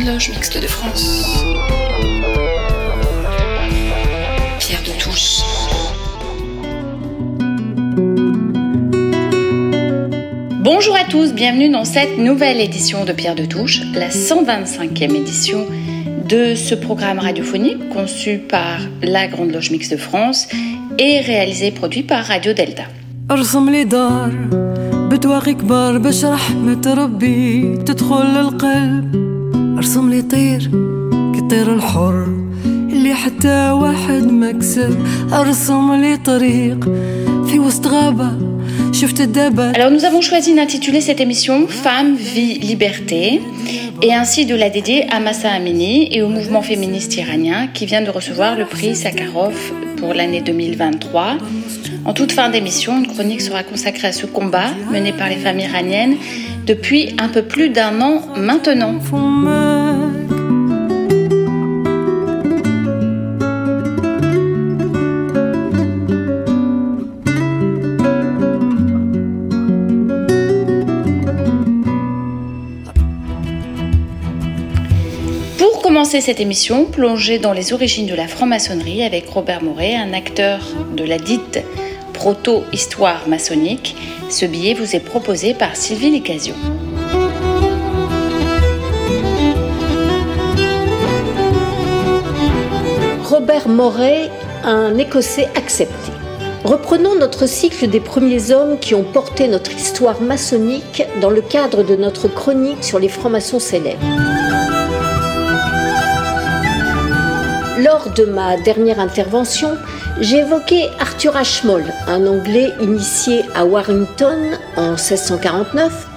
Grande Loge Mixte de France. Pierre de Touche. Bonjour à tous, bienvenue dans cette nouvelle édition de Pierre de Touche, la 125e édition de ce programme radiophonique conçu par la Grande Loge Mixte de France et réalisé et produit par Radio Delta. ارسم لي دار بدواغي كبار باش رحمة ربي تدخل للقلب ارسم لي طير كطير الحر اللي حتى واحد ما كسب ارسم لي طريق في وسط غابة شفت الدبل Alors nous avons choisi d'intituler cette émission Femmes, Vie, Liberté et ainsi de la dédier à Massa Amini et au mouvement féministe iranien qui vient de recevoir le prix Sakharov pour l'année 2023. En toute fin d'émission, une chronique sera consacrée à ce combat mené par les femmes iraniennes depuis un peu plus d'un an maintenant. Commencer cette émission, plongez dans les origines de la franc-maçonnerie avec Robert Moret, un acteur de la dite proto-histoire maçonnique. Ce billet vous est proposé par Sylvie Licasio. Robert Moret, un Écossais accepté. Reprenons notre cycle des premiers hommes qui ont porté notre histoire maçonnique dans le cadre de notre chronique sur les francs-maçons célèbres. Lors de ma dernière intervention, évoqué Arthur Ashmole, un Anglais initié à Warrington en 1649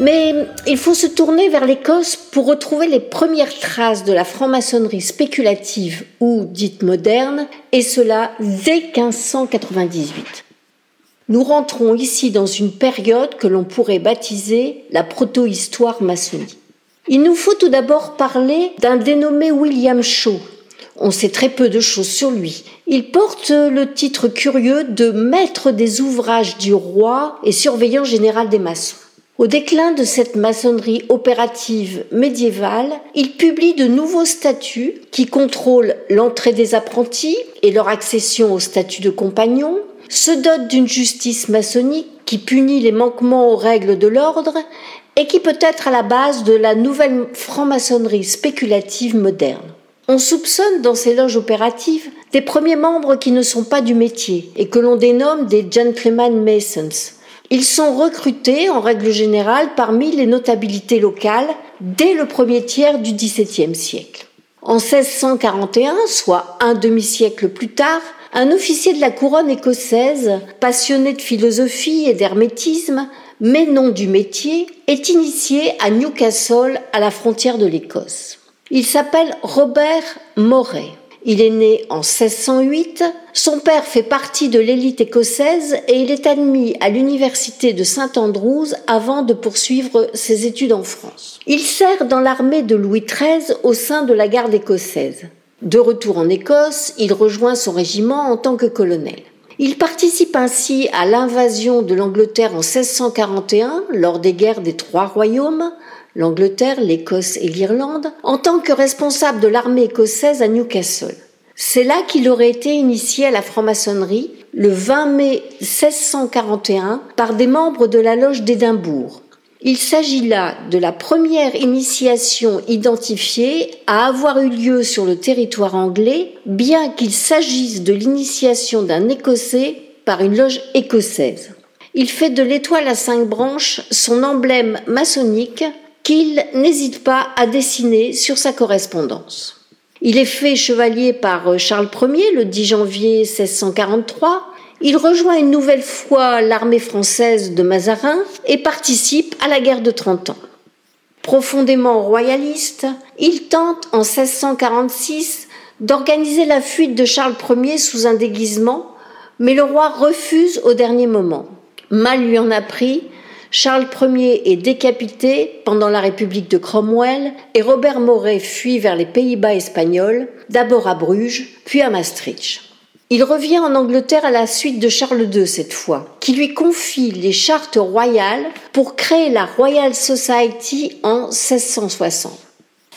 mais il faut se tourner vers l'Écosse pour retrouver les premières traces de la franc-maçonnerie spéculative ou dite moderne, et cela dès 1598. Nous rentrons ici dans une période que l'on pourrait baptiser la proto-histoire maçonnique. Il nous faut tout d'abord parler d'un dénommé William Shaw. On sait très peu de choses sur lui. Il porte le titre curieux de maître des ouvrages du roi et surveillant général des maçons. Au déclin de cette maçonnerie opérative médiévale, il publie de nouveaux statuts qui contrôlent l'entrée des apprentis et leur accession au statut de compagnon, se dote d'une justice maçonnique qui punit les manquements aux règles de l'ordre et qui peut être à la base de la nouvelle franc-maçonnerie spéculative moderne. On soupçonne dans ces loges opératives des premiers membres qui ne sont pas du métier et que l'on dénomme des gentlemen masons. Ils sont recrutés en règle générale parmi les notabilités locales dès le premier tiers du XVIIe siècle. En 1641, soit un demi-siècle plus tard, un officier de la couronne écossaise, passionné de philosophie et d'hermétisme, mais non du métier, est initié à Newcastle, à la frontière de l'Écosse. Il s'appelle Robert Moray. Il est né en 1608, son père fait partie de l'élite écossaise et il est admis à l'université de Saint Andrews avant de poursuivre ses études en France. Il sert dans l'armée de Louis XIII au sein de la garde écossaise. De retour en Écosse, il rejoint son régiment en tant que colonel. Il participe ainsi à l'invasion de l'Angleterre en 1641 lors des guerres des Trois Royaumes, l'Angleterre, l'Écosse et l'Irlande, en tant que responsable de l'armée écossaise à Newcastle. C'est là qu'il aurait été initié à la franc-maçonnerie le 20 mai 1641 par des membres de la loge d'Édimbourg. Il s'agit là de la première initiation identifiée à avoir eu lieu sur le territoire anglais, bien qu'il s'agisse de l'initiation d'un Écossais par une loge écossaise. Il fait de l'étoile à cinq branches son emblème maçonnique qu'il n'hésite pas à dessiner sur sa correspondance. Il est fait chevalier par Charles Ier le 10 janvier 1643. Il rejoint une nouvelle fois l'armée française de Mazarin et participe à la guerre de Trente Ans. Profondément royaliste, il tente en 1646 d'organiser la fuite de Charles Ier sous un déguisement, mais le roi refuse au dernier moment. Mal lui en a pris, Charles Ier est décapité pendant la République de Cromwell et Robert Moray fuit vers les Pays-Bas espagnols, d'abord à Bruges, puis à Maastricht. Il revient en Angleterre à la suite de Charles II cette fois, qui lui confie les chartes royales pour créer la Royal Society en 1660.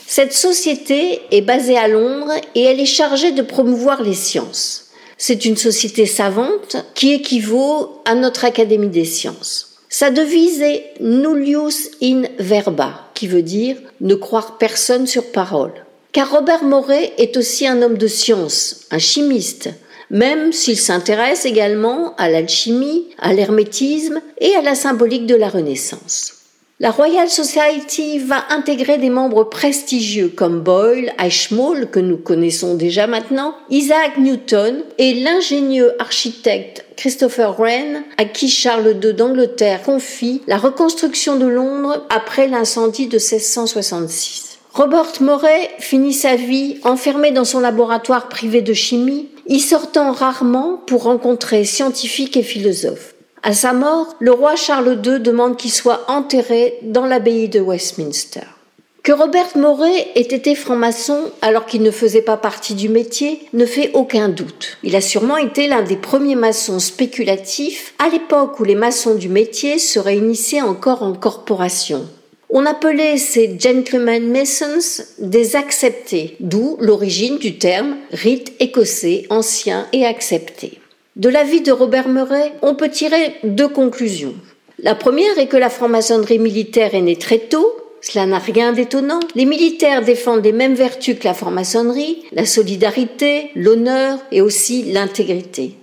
Cette société est basée à Londres et elle est chargée de promouvoir les sciences. C'est une société savante qui équivaut à notre Académie des sciences. Sa devise est Nullius in verba, qui veut dire ne croire personne sur parole. Car Robert Moret est aussi un homme de science, un chimiste, même s'il s'intéresse également à l'alchimie, à l'hermétisme et à la symbolique de la Renaissance. La Royal Society va intégrer des membres prestigieux comme Boyle, Eichmoll, que nous connaissons déjà maintenant, Isaac Newton et l'ingénieux architecte Christopher Wren, à qui Charles II d'Angleterre confie la reconstruction de Londres après l'incendie de 1666. Robert Moray finit sa vie enfermé dans son laboratoire privé de chimie, y sortant rarement pour rencontrer scientifiques et philosophes. À sa mort, le roi Charles II demande qu'il soit enterré dans l'abbaye de Westminster. Que Robert Moret ait été franc-maçon alors qu'il ne faisait pas partie du métier ne fait aucun doute. Il a sûrement été l'un des premiers maçons spéculatifs à l'époque où les maçons du métier se réunissaient encore en corporation. On appelait ces gentlemen masons des acceptés, d'où l'origine du terme rite écossais ancien et accepté. De l'avis de Robert Murray, on peut tirer deux conclusions. La première est que la franc-maçonnerie militaire est née très tôt. Cela n'a rien d'étonnant. Les militaires défendent les mêmes vertus que la franc-maçonnerie, la solidarité, l'honneur et aussi l'intégrité.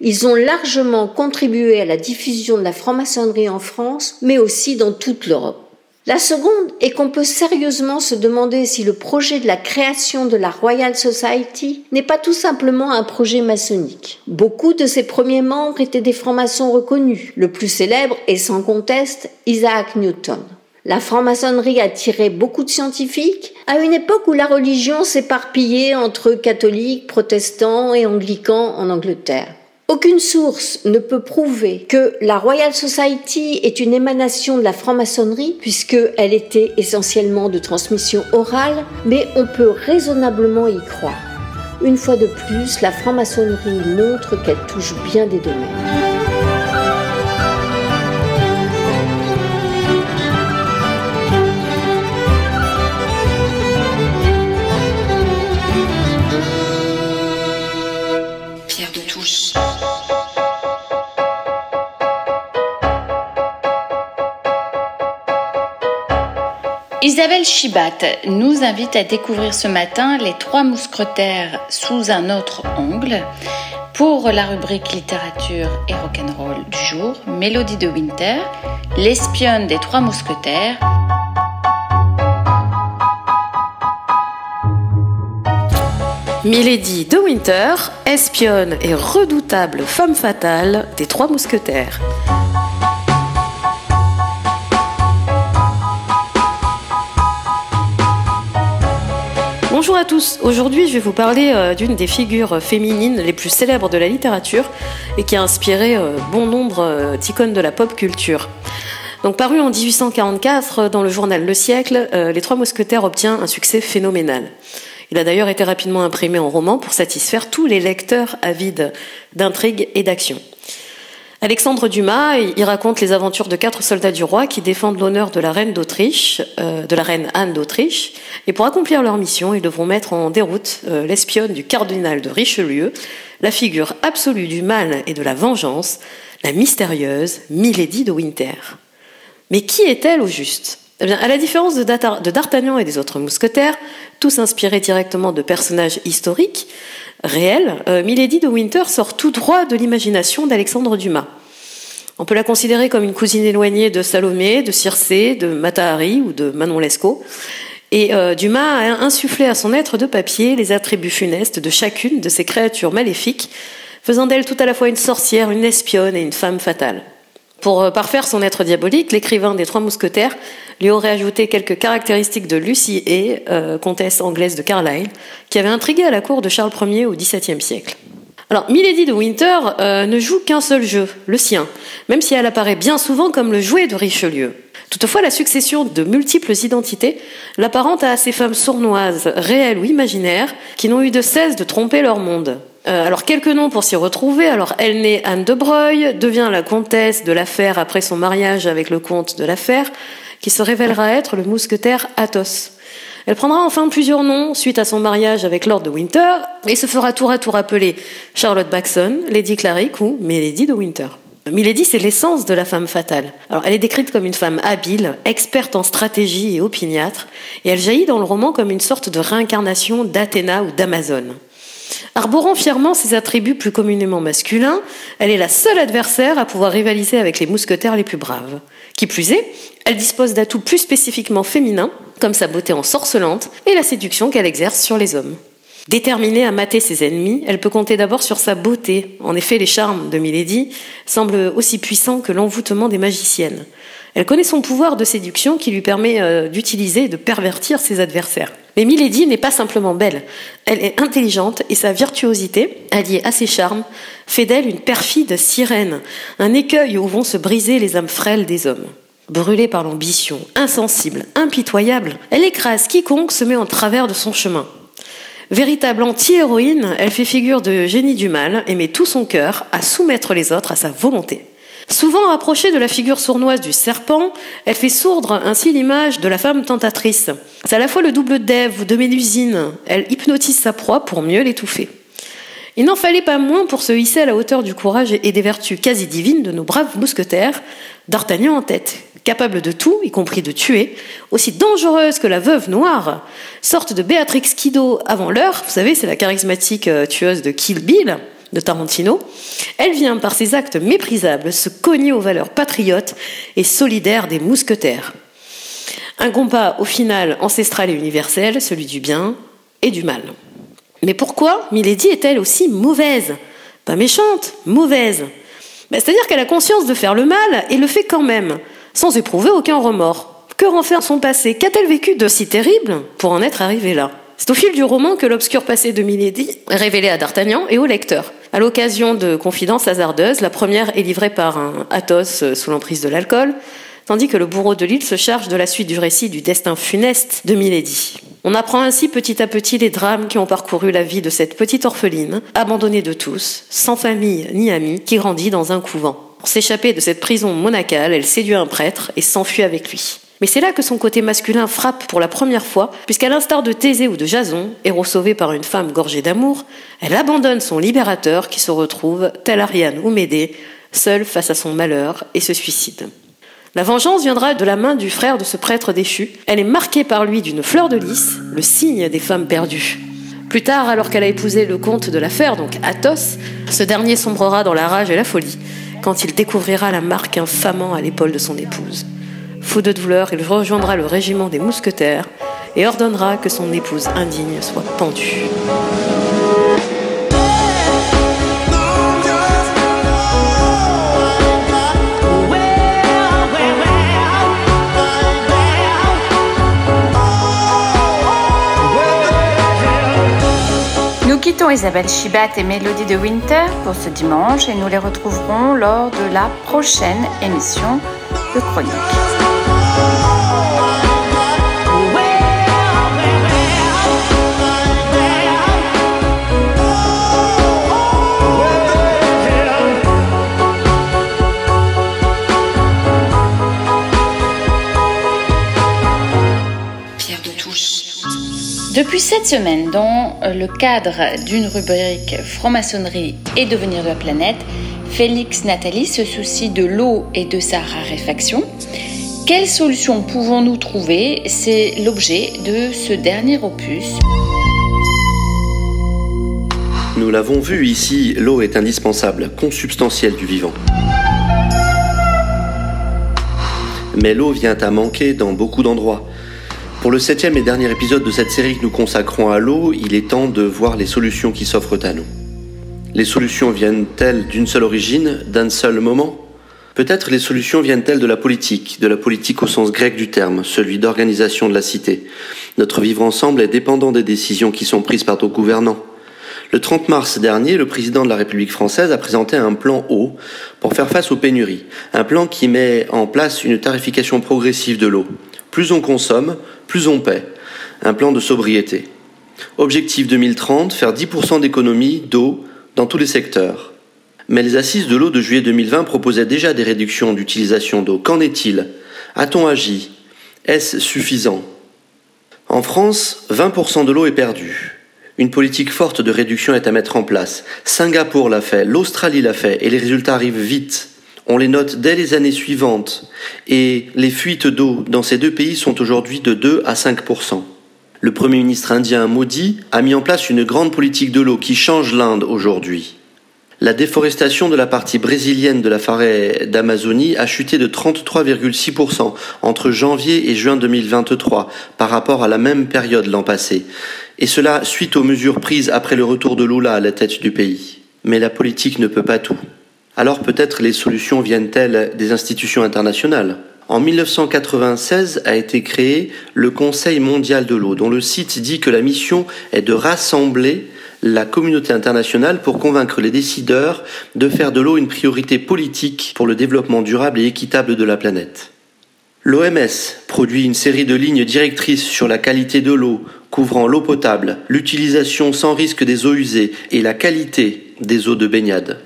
Ils ont largement contribué à la diffusion de la franc-maçonnerie en France, mais aussi dans toute l'Europe. La seconde est qu'on peut sérieusement se demander si le projet de la création de la Royal Society n'est pas tout simplement un projet maçonnique. Beaucoup de ses premiers membres étaient des francs-maçons reconnus. Le plus célèbre est sans conteste Isaac Newton. La franc-maçonnerie attirait beaucoup de scientifiques à une époque où la religion s'éparpillait entre catholiques, protestants et anglicans en Angleterre. Aucune source ne peut prouver que la Royal Society est une émanation de la franc-maçonnerie, puisqu'elle était essentiellement de transmission orale, mais on peut raisonnablement y croire. Une fois de plus, la franc-maçonnerie montre qu'elle touche bien des domaines. Chibat nous invite à découvrir ce matin les trois mousquetaires sous un autre angle. Pour la rubrique littérature et rock'n'roll du jour, Mélodie de Winter, l'espionne des trois mousquetaires. Milady de Winter, espionne et redoutable femme fatale des trois mousquetaires. Bonjour à tous, aujourd'hui je vais vous parler euh, d'une des figures féminines les plus célèbres de la littérature et qui a inspiré euh, bon nombre euh, d'icônes de la pop culture. Donc paru en 1844 dans le journal Le Siècle, Les Trois Mousquetaires obtient un succès phénoménal. Il a d'ailleurs été rapidement imprimé en roman pour satisfaire tous les lecteurs avides d'intrigue et d'action. Alexandre Dumas, il raconte les aventures de quatre soldats du roi qui défendent l'honneur de la reine d'Autriche, euh, de la reine Anne d'Autriche, et pour accomplir leur mission, ils devront mettre en déroute euh, l'espionne du cardinal de Richelieu, la figure absolue du mal et de la vengeance, la mystérieuse Milady de Winter. Mais qui est-elle au juste? Eh à la différence de D'Artagnan et des autres mousquetaires, tous inspirés directement de personnages historiques, réelle, euh, Milady de Winter sort tout droit de l'imagination d'Alexandre Dumas. On peut la considérer comme une cousine éloignée de Salomé, de Circé, de Matahari ou de Manon Lescaut. Et euh, Dumas a insufflé à son être de papier les attributs funestes de chacune de ces créatures maléfiques, faisant d'elle tout à la fois une sorcière, une espionne et une femme fatale. Pour euh, parfaire son être diabolique, l'écrivain des Trois Mousquetaires lui aurait ajouté quelques caractéristiques de Lucie Hay, euh, comtesse anglaise de Carlisle, qui avait intrigué à la cour de Charles Ier au XVIIe siècle. Alors, Milady de Winter euh, ne joue qu'un seul jeu, le sien, même si elle apparaît bien souvent comme le jouet de Richelieu. Toutefois, la succession de multiples identités l'apparente à ces femmes sournoises, réelles ou imaginaires, qui n'ont eu de cesse de tromper leur monde. Euh, alors quelques noms pour s'y retrouver. Alors elle naît Anne de Breuil, devient la comtesse de l'affaire après son mariage avec le comte de l'affaire, qui se révélera être le mousquetaire Athos. Elle prendra enfin plusieurs noms suite à son mariage avec Lord de Winter et se fera tour à tour appeler Charlotte Baxon, Lady Clarick ou Milady de Winter. Milady, c'est l'essence de la femme fatale. Alors, elle est décrite comme une femme habile, experte en stratégie et opiniâtre, et elle jaillit dans le roman comme une sorte de réincarnation d'Athéna ou d'Amazone. Arborant fièrement ses attributs plus communément masculins, elle est la seule adversaire à pouvoir rivaliser avec les mousquetaires les plus braves. Qui plus est, elle dispose d'atouts plus spécifiquement féminins, comme sa beauté ensorcelante et la séduction qu'elle exerce sur les hommes. Déterminée à mater ses ennemis, elle peut compter d'abord sur sa beauté. En effet, les charmes de Milady semblent aussi puissants que l'envoûtement des magiciennes. Elle connaît son pouvoir de séduction qui lui permet euh, d'utiliser et de pervertir ses adversaires. Mais Milady n'est pas simplement belle, elle est intelligente et sa virtuosité, alliée à ses charmes, fait d'elle une perfide sirène, un écueil où vont se briser les âmes frêles des hommes. Brûlée par l'ambition, insensible, impitoyable, elle écrase quiconque se met en travers de son chemin. Véritable anti-héroïne, elle fait figure de génie du mal et met tout son cœur à soumettre les autres à sa volonté. Souvent rapprochée de la figure sournoise du serpent, elle fait sourdre ainsi l'image de la femme tentatrice. C'est à la fois le double d'Ève ou de Mélusine. Elle hypnotise sa proie pour mieux l'étouffer. Il n'en fallait pas moins pour se hisser à la hauteur du courage et des vertus quasi divines de nos braves mousquetaires, d'Artagnan en tête, capable de tout, y compris de tuer, aussi dangereuse que la veuve noire, sorte de Béatrix Kiddo avant l'heure, vous savez, c'est la charismatique euh, tueuse de Kill Bill, de Tarantino, elle vient par ses actes méprisables se cogner aux valeurs patriotes et solidaires des mousquetaires. Un combat au final ancestral et universel, celui du bien et du mal. Mais pourquoi Milady est-elle aussi mauvaise? Pas méchante, mauvaise. Ben, c'est-à-dire qu'elle a conscience de faire le mal et le fait quand même, sans éprouver aucun remords. Que renferme son passé? Qu'a-t-elle vécu de si terrible pour en être arrivée là? C'est au fil du roman que l'obscur passé de Milady est révélé à D'Artagnan et au lecteur. À l'occasion de confidences hasardeuses, la première est livrée par un Athos euh, sous l'emprise de l'alcool, tandis que le bourreau de l'île se charge de la suite du récit du destin funeste de Milady. On apprend ainsi petit à petit les drames qui ont parcouru la vie de cette petite orpheline, abandonnée de tous, sans famille ni amis, qui grandit dans un couvent. Pour s'échapper de cette prison monacale, elle séduit un prêtre et s'enfuit avec lui. Mais c'est là que son côté masculin frappe pour la première fois, puisqu'à l'instar de Thésée ou de Jason, héros sauvé par une femme gorgée d'amour, elle abandonne son libérateur qui se retrouve, tel Ariane ou Médée, seul face à son malheur et se suicide. La vengeance viendra de la main du frère de ce prêtre déchu. Elle est marquée par lui d'une fleur de lys, le signe des femmes perdues. Plus tard, alors qu'elle a épousé le comte de l'affaire, donc Athos, ce dernier sombrera dans la rage et la folie, quand il découvrira la marque infamant à l'épaule de son épouse. Fou de douleur, il rejoindra le régiment des mousquetaires et ordonnera que son épouse indigne soit pendue. Nous quittons Isabelle Chibat et Mélodie de Winter pour ce dimanche et nous les retrouverons lors de la prochaine émission de Chronique. Depuis cette semaine, dans le cadre d'une rubrique franc-maçonnerie et devenir de la planète, Félix Nathalie se soucie de l'eau et de sa raréfaction. Quelles solutions pouvons-nous trouver? C'est l'objet de ce dernier opus. Nous l'avons vu ici, l'eau est indispensable, consubstantielle du vivant. Mais l'eau vient à manquer dans beaucoup d'endroits. Pour le septième et dernier épisode de cette série que nous consacrons à l'eau, il est temps de voir les solutions qui s'offrent à nous. Les solutions viennent-elles d'une seule origine, d'un seul moment? Peut-être les solutions viennent-elles de la politique, de la politique au sens grec du terme, celui d'organisation de la cité. Notre vivre ensemble est dépendant des décisions qui sont prises par nos gouvernants. Le 30 mars dernier, le président de la République française a présenté un plan eau pour faire face aux pénuries. Un plan qui met en place une tarification progressive de l'eau. Plus on consomme, plus on paie. Un plan de sobriété. Objectif 2030, faire 10% d'économie d'eau dans tous les secteurs. Mais les assises de l'eau de juillet 2020 proposaient déjà des réductions d'utilisation d'eau. Qu'en est-il? A-t-on agi? Est-ce suffisant? En France, 20% de l'eau est perdue. Une politique forte de réduction est à mettre en place. Singapour l'a fait, l'Australie l'a fait, et les résultats arrivent vite. On les note dès les années suivantes, et les fuites d'eau dans ces deux pays sont aujourd'hui de 2 à 5%. Le Premier ministre indien Modi a mis en place une grande politique de l'eau qui change l'Inde aujourd'hui. La déforestation de la partie brésilienne de la forêt d'Amazonie a chuté de 33,6% entre janvier et juin 2023 par rapport à la même période l'an passé, et cela suite aux mesures prises après le retour de Lula à la tête du pays. Mais la politique ne peut pas tout. Alors peut-être les solutions viennent-elles des institutions internationales? En 1996 a été créé le Conseil mondial de l'eau, dont le site dit que la mission est de rassembler la communauté internationale pour convaincre les décideurs de faire de l'eau une priorité politique pour le développement durable et équitable de la planète. L'OMS produit une série de lignes directrices sur la qualité de l'eau, couvrant l'eau potable, l'utilisation sans risque des eaux usées et la qualité des eaux de baignade.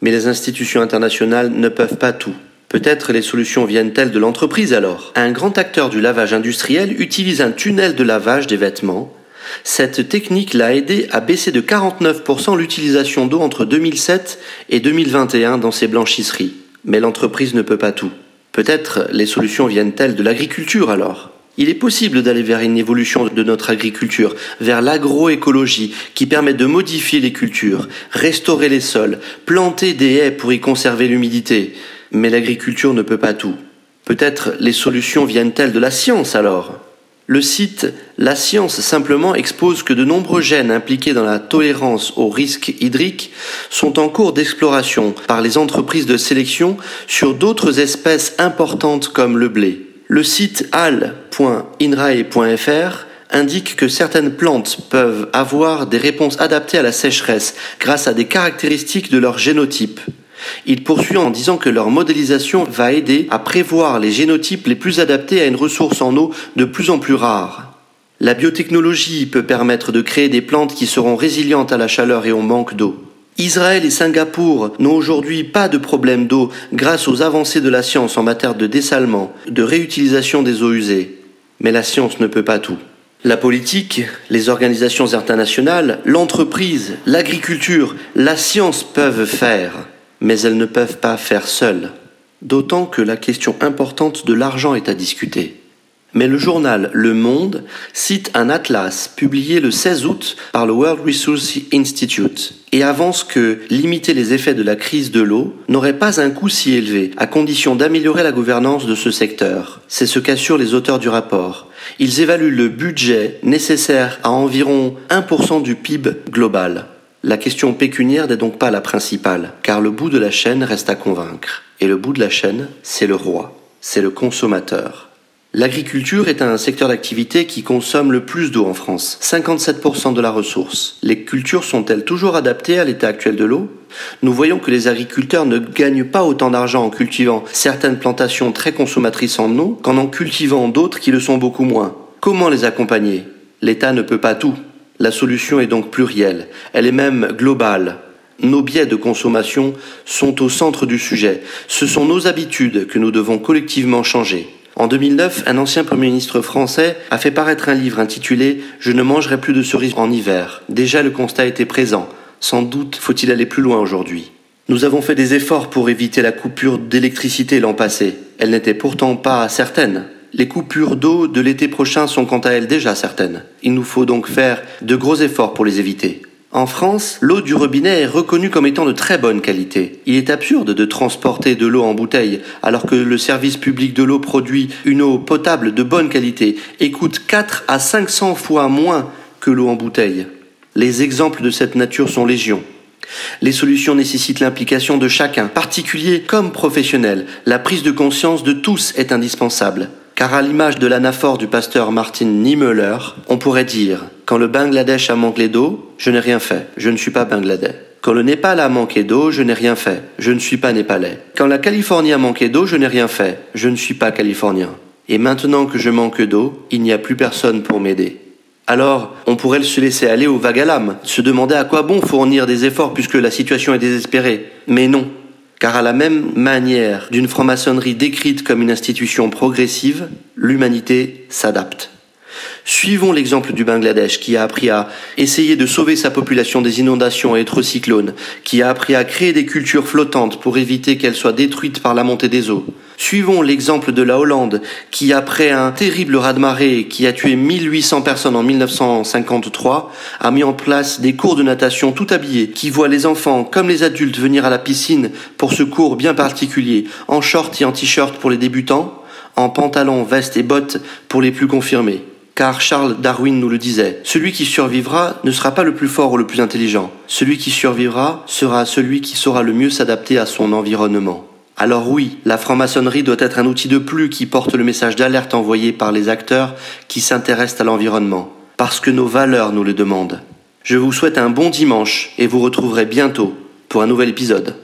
Mais les institutions internationales ne peuvent pas tout. Peut-être les solutions viennent-elles de l'entreprise alors? Un grand acteur du lavage industriel utilise un tunnel de lavage des vêtements cette technique l'a aidé à baisser de 49% l'utilisation d'eau entre 2007 et 2021 dans ses blanchisseries. Mais l'entreprise ne peut pas tout. Peut-être les solutions viennent-elles de l'agriculture alors? Il est possible d'aller vers une évolution de notre agriculture, vers l'agroécologie qui permet de modifier les cultures, restaurer les sols, planter des haies pour y conserver l'humidité. Mais l'agriculture ne peut pas tout. Peut-être les solutions viennent-elles de la science alors? Le site La Science simplement expose que de nombreux gènes impliqués dans la tolérance aux risques hydriques sont en cours d'exploration par les entreprises de sélection sur d'autres espèces importantes comme le blé. Le site al.inrae.fr indique que certaines plantes peuvent avoir des réponses adaptées à la sécheresse grâce à des caractéristiques de leur génotype. Il poursuit en disant que leur modélisation va aider à prévoir les génotypes les plus adaptés à une ressource en eau de plus en plus rare. La biotechnologie peut permettre de créer des plantes qui seront résilientes à la chaleur et au manque d'eau. Israël et Singapour n'ont aujourd'hui pas de problème d'eau grâce aux avancées de la science en matière de dessalement, de réutilisation des eaux usées. Mais la science ne peut pas tout. La politique, les organisations internationales, l'entreprise, l'agriculture, la science peuvent faire mais elles ne peuvent pas faire seules, d'autant que la question importante de l'argent est à discuter. Mais le journal Le Monde cite un atlas publié le 16 août par le World Resources Institute et avance que limiter les effets de la crise de l'eau n'aurait pas un coût si élevé, à condition d'améliorer la gouvernance de ce secteur. C'est ce qu'assurent les auteurs du rapport. Ils évaluent le budget nécessaire à environ 1% du PIB global. La question pécuniaire n'est donc pas la principale, car le bout de la chaîne reste à convaincre. Et le bout de la chaîne, c'est le roi, c'est le consommateur. L'agriculture est un secteur d'activité qui consomme le plus d'eau en France, 57% de la ressource. Les cultures sont-elles toujours adaptées à l'état actuel de l'eau? Nous voyons que les agriculteurs ne gagnent pas autant d'argent en cultivant certaines plantations très consommatrices en eau qu'en en cultivant d'autres qui le sont beaucoup moins. Comment les accompagner? L'État ne peut pas tout. La solution est donc plurielle, elle est même globale. Nos biais de consommation sont au centre du sujet. Ce sont nos habitudes que nous devons collectivement changer. En 2009, un ancien Premier ministre français a fait paraître un livre intitulé Je ne mangerai plus de cerises en hiver. Déjà le constat était présent. Sans doute faut-il aller plus loin aujourd'hui. Nous avons fait des efforts pour éviter la coupure d'électricité l'an passé. Elle n'était pourtant pas certaine. Les coupures d'eau de l'été prochain sont quant à elles déjà certaines. Il nous faut donc faire de gros efforts pour les éviter. En France, l'eau du robinet est reconnue comme étant de très bonne qualité. Il est absurde de transporter de l'eau en bouteille alors que le service public de l'eau produit une eau potable de bonne qualité et coûte 4 à 500 fois moins que l'eau en bouteille. Les exemples de cette nature sont légion. Les solutions nécessitent l'implication de chacun, particulier comme professionnel. La prise de conscience de tous est indispensable. Car à l'image de l'anaphore du pasteur Martin Niemöller, on pourrait dire Quand le Bangladesh a manqué d'eau, je n'ai rien fait, je ne suis pas Bangladais. Quand le Népal a manqué d'eau, je n'ai rien fait, je ne suis pas népalais. Quand la Californie a manqué d'eau, je n'ai rien fait, je ne suis pas californien. Et maintenant que je manque d'eau, il n'y a plus personne pour m'aider. Alors, on pourrait se laisser aller au vague se demander à quoi bon fournir des efforts puisque la situation est désespérée. Mais non, car à la même manière d'une franc-maçonnerie décrite comme une institution progressive, l'humanité s'adapte. Suivons l'exemple du Bangladesh qui a appris à essayer de sauver sa population des inondations et autres cyclones, qui a appris à créer des cultures flottantes pour éviter qu'elles soient détruites par la montée des eaux. Suivons l'exemple de la Hollande qui, après un terrible raz-de-marée qui a tué 1800 personnes en 1953, a mis en place des cours de natation tout habillés qui voient les enfants comme les adultes venir à la piscine pour ce cours bien particulier, en short et en t-shirt pour les débutants, en pantalon, veste et bottes pour les plus confirmés. Car Charles Darwin nous le disait, celui qui survivra ne sera pas le plus fort ou le plus intelligent. Celui qui survivra sera celui qui saura le mieux s'adapter à son environnement. Alors oui, la franc-maçonnerie doit être un outil de plus qui porte le message d'alerte envoyé par les acteurs qui s'intéressent à l'environnement, parce que nos valeurs nous le demandent. Je vous souhaite un bon dimanche et vous retrouverez bientôt pour un nouvel épisode.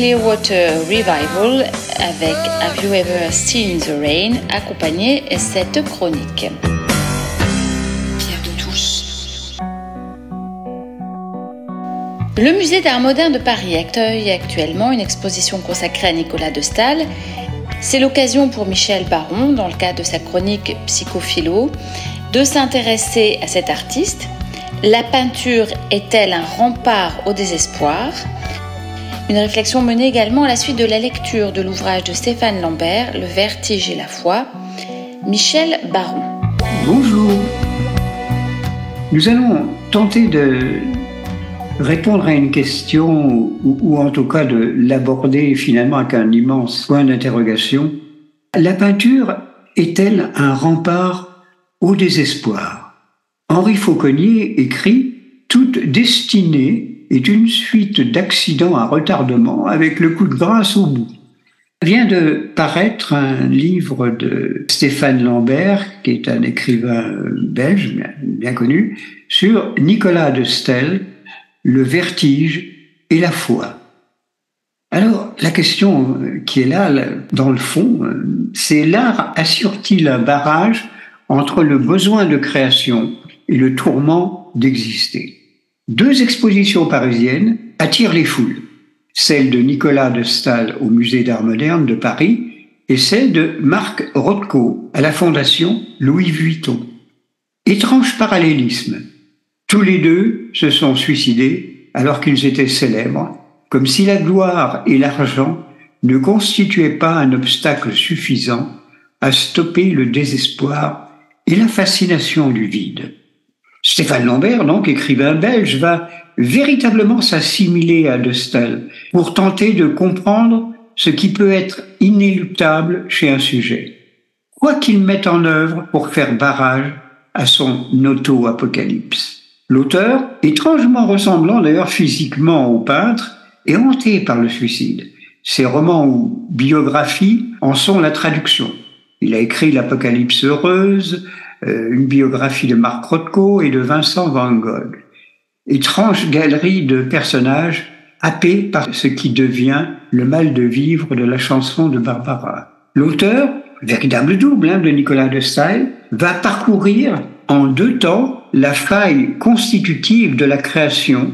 Clearwater Revival avec Have You Ever Seen the Rain accompagné cette chronique. Pierre de Touche. Le musée d'art moderne de Paris accueille actuellement une exposition consacrée à Nicolas de Stahl. C'est l'occasion pour Michel Baron, dans le cadre de sa chronique Psychophilo, de s'intéresser à cet artiste. La peinture est-elle un rempart au désespoir? Une réflexion menée également à la suite de la lecture de l'ouvrage de Stéphane Lambert, Le vertige et la foi. Michel Baron. Bonjour. Nous allons tenter de répondre à une question, ou, en tout cas de l'aborder finalement avec un immense point d'interrogation. La peinture est-elle un rempart au désespoir? Henri Fauconnier écrit Toute destinée est une suite d'accidents à retardement avec le coup de grâce au bout. Vient de paraître un livre de Stéphane Lambert, qui est un écrivain belge bien, connu, sur Nicolas de Stel, le vertige et la foi. Alors, la question qui est là, dans le fond, c'est l'art assure-t-il un barrage entre le besoin de création et le tourment d'exister? Deux expositions parisiennes attirent les foules, celle de Nicolas de Stahl au Musée d'Art moderne de Paris et celle de Marc Rothko à la Fondation Louis Vuitton. Étrange parallélisme. Tous les deux se sont suicidés alors qu'ils étaient célèbres, comme si la gloire et l'argent ne constituaient pas un obstacle suffisant à stopper le désespoir et la fascination du vide. Stéphane Lambert, donc écrivain belge, va véritablement s'assimiler à De Staël pour tenter de comprendre ce qui peut être inéluctable chez un sujet. Quoi qu'il mette en œuvre pour faire barrage à son auto-apocalypse. L'auteur, étrangement ressemblant d'ailleurs physiquement au peintre, est hanté par le suicide. Ses romans ou biographies en sont la traduction. Il a écrit L'Apocalypse heureuse, une biographie de Marc Rothko et de Vincent Van Gogh. Étrange galerie de personnages happés par ce qui devient le mal de vivre de la chanson de Barbara. L'auteur, véritable double hein, de Nicolas de Staël, va parcourir en deux temps la faille constitutive de la création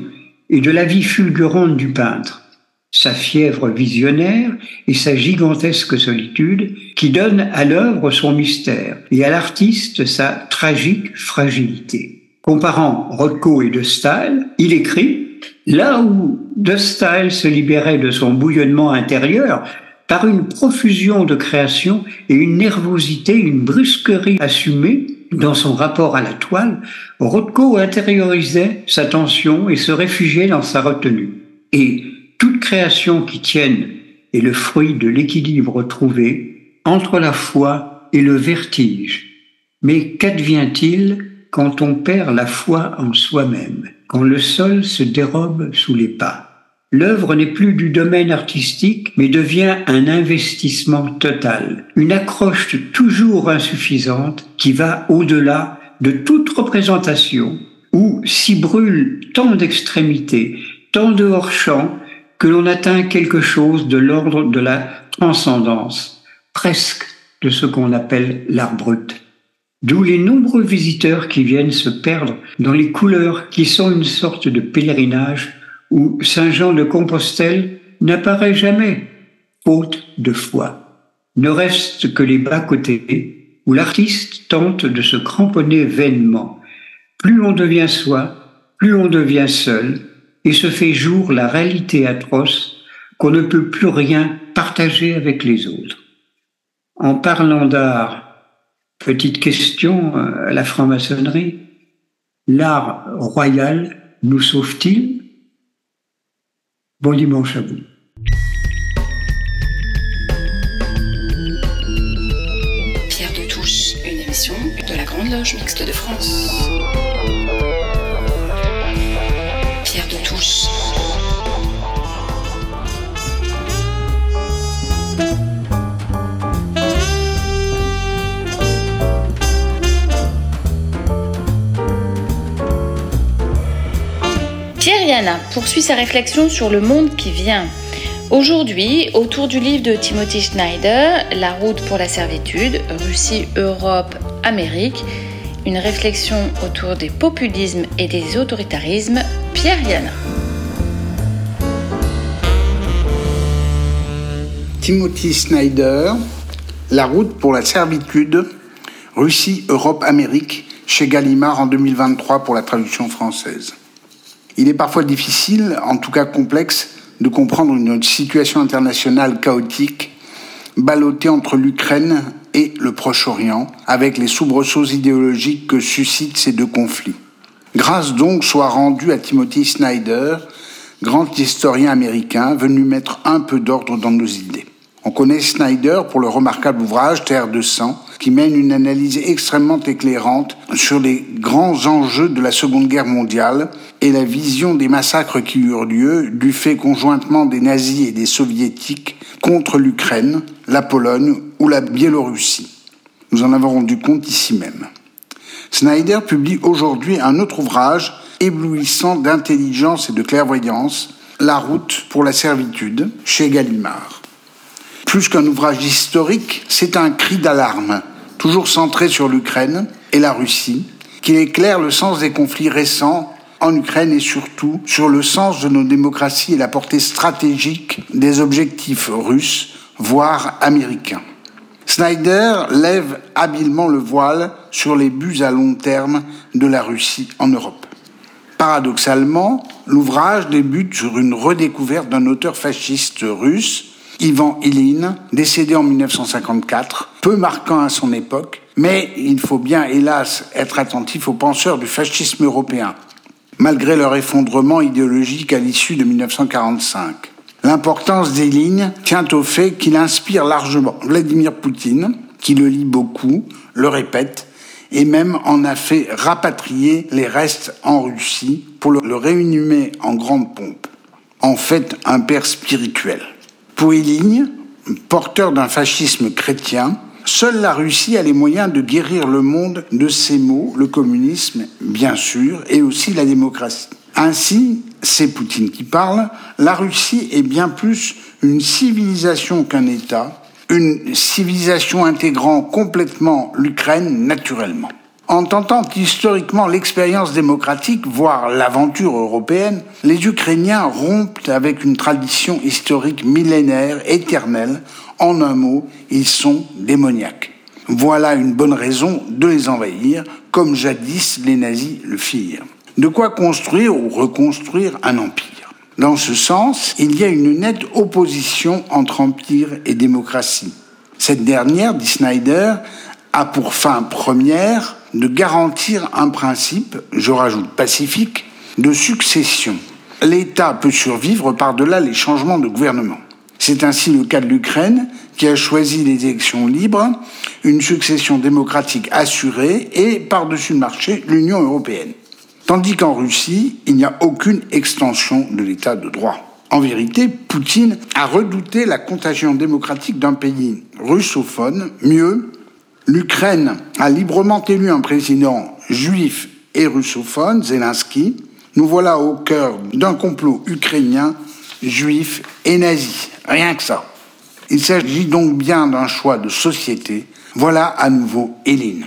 et de la vie fulgurante du peintre, sa fièvre visionnaire et sa gigantesque solitude qui donnent à l'œuvre son mystère et à l'artiste sa tragique fragilité. Comparant Rothko et De Staël, il écrit Là où De Staël se libérait de son bouillonnement intérieur par une profusion de création et une nervosité, une brusquerie assumée dans son rapport à la toile, Rothko intériorisait sa tension et se réfugiait dans sa retenue. Et toute création qui tienne est le fruit de l'équilibre trouvé entre la foi et le vertige. Mais qu'advient-il quand on perd la foi en soi-même, quand le sol se dérobe sous les pas? L'œuvre n'est plus du domaine artistique, mais devient un investissement total, une accroche toujours insuffisante qui va au-delà de toute représentation, où s'y brûlent tant d'extrémités, tant de hors-champ, que l'on atteint quelque chose de l'ordre de la transcendance, presque de ce qu'on appelle l'art brut. D'où les nombreux visiteurs qui viennent se perdre dans les couleurs qui sont une sorte de pèlerinage où Saint Jean de Compostelle n'apparaît jamais, faute de foi. Ne reste que les bas-côtés où l'artiste tente de se cramponner vainement. Plus on devient soi, plus on devient seul, et se fait jour la réalité atroce qu'on ne peut plus rien partager avec les autres. En parlant d'art, petite question à la franc-maçonnerie, l'art royal nous sauve-t-il? Bon dimanche à vous. Pierre de Touche, une émission de la Grande Loge Mixte de France. Poursuit sa réflexion sur le monde qui vient. Aujourd'hui, autour du livre de Timothy Schneider, La route pour la servitude, Russie, Europe, Amérique, une réflexion autour des populismes et des autoritarismes, Pierre Yana. Timothy Snyder, La route pour la servitude, Russie, Europe, Amérique, chez Gallimard en 2023 pour la traduction française. Il est parfois difficile, en tout cas complexe, de comprendre une situation internationale chaotique, ballottée entre l'Ukraine et le Proche-Orient, avec les soubresauts idéologiques que suscitent ces deux conflits. Grâce donc soit rendue à Timothy Snyder, grand historien américain venu mettre un peu d'ordre dans nos idées. On connaît Snyder pour le remarquable ouvrage Terre de sang, qui mène une analyse extrêmement éclairante sur les grands enjeux de la Seconde Guerre mondiale et la vision des massacres qui eurent lieu du fait conjointement des nazis et des soviétiques contre l'Ukraine, la Pologne ou la Biélorussie. Nous en avons rendu compte ici même. Snyder publie aujourd'hui un autre ouvrage éblouissant d'intelligence et de clairvoyance, La route pour la servitude, chez Gallimard. Plus qu'un ouvrage historique, c'est un cri d'alarme, toujours centré sur l'Ukraine et la Russie, qui éclaire le sens des conflits récents en Ukraine et surtout sur le sens de nos démocraties et la portée stratégique des objectifs russes, voire américains. Snyder lève habilement le voile sur les buts à long terme de la Russie en Europe. Paradoxalement, l'ouvrage débute sur une redécouverte d'un auteur fasciste russe, Ivan Ilin, décédé en 1954, peu marquant à son époque, mais il faut bien, hélas, être attentif aux penseurs du fascisme européen, malgré leur effondrement idéologique à l'issue de 1945. L'importance des lignes tient au fait qu'il inspire largement Vladimir Poutine, qui le lit beaucoup, le répète, et même en a fait rapatrier les restes en Russie pour le réunimer en grande pompe. En fait, un père spirituel. Pour porteur d'un fascisme chrétien, seule la Russie a les moyens de guérir le monde de ces maux, le communisme, bien sûr, et aussi la démocratie. Ainsi, c'est Poutine qui parle, la Russie est bien plus une civilisation qu'un État, une civilisation intégrant complètement l'Ukraine naturellement. En tentant historiquement l'expérience démocratique, voire l'aventure européenne, les Ukrainiens rompent avec une tradition historique millénaire, éternelle. En un mot, ils sont démoniaques. Voilà une bonne raison de les envahir, comme jadis les nazis le firent. De quoi construire ou reconstruire un empire. Dans ce sens, il y a une nette opposition entre empire et démocratie. Cette dernière, dit Snyder, a pour fin première de garantir un principe, je rajoute pacifique, de succession. L'État peut survivre par-delà les changements de gouvernement. C'est ainsi le cas de l'Ukraine, qui a choisi les élections libres, une succession démocratique assurée et, par-dessus le marché, l'Union européenne. Tandis qu'en Russie, il n'y a aucune extension de l'état de droit. En vérité, Poutine a redouté la contagion démocratique d'un pays russophone. Mieux, l'Ukraine a librement élu un président juif et russophone, Zelensky. Nous voilà au cœur d'un complot ukrainien, juif et nazi. Rien que ça. Il s'agit donc bien d'un choix de société. Voilà à nouveau Hélène.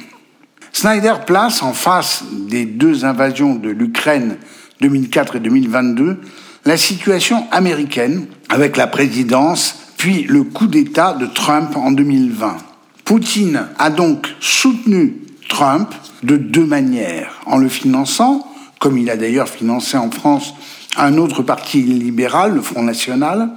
Snyder place en face des deux invasions de l'Ukraine 2004 et 2022 la situation américaine avec la présidence puis le coup d'État de Trump en 2020. Poutine a donc soutenu Trump de deux manières, en le finançant, comme il a d'ailleurs financé en France un autre parti libéral, le Front National,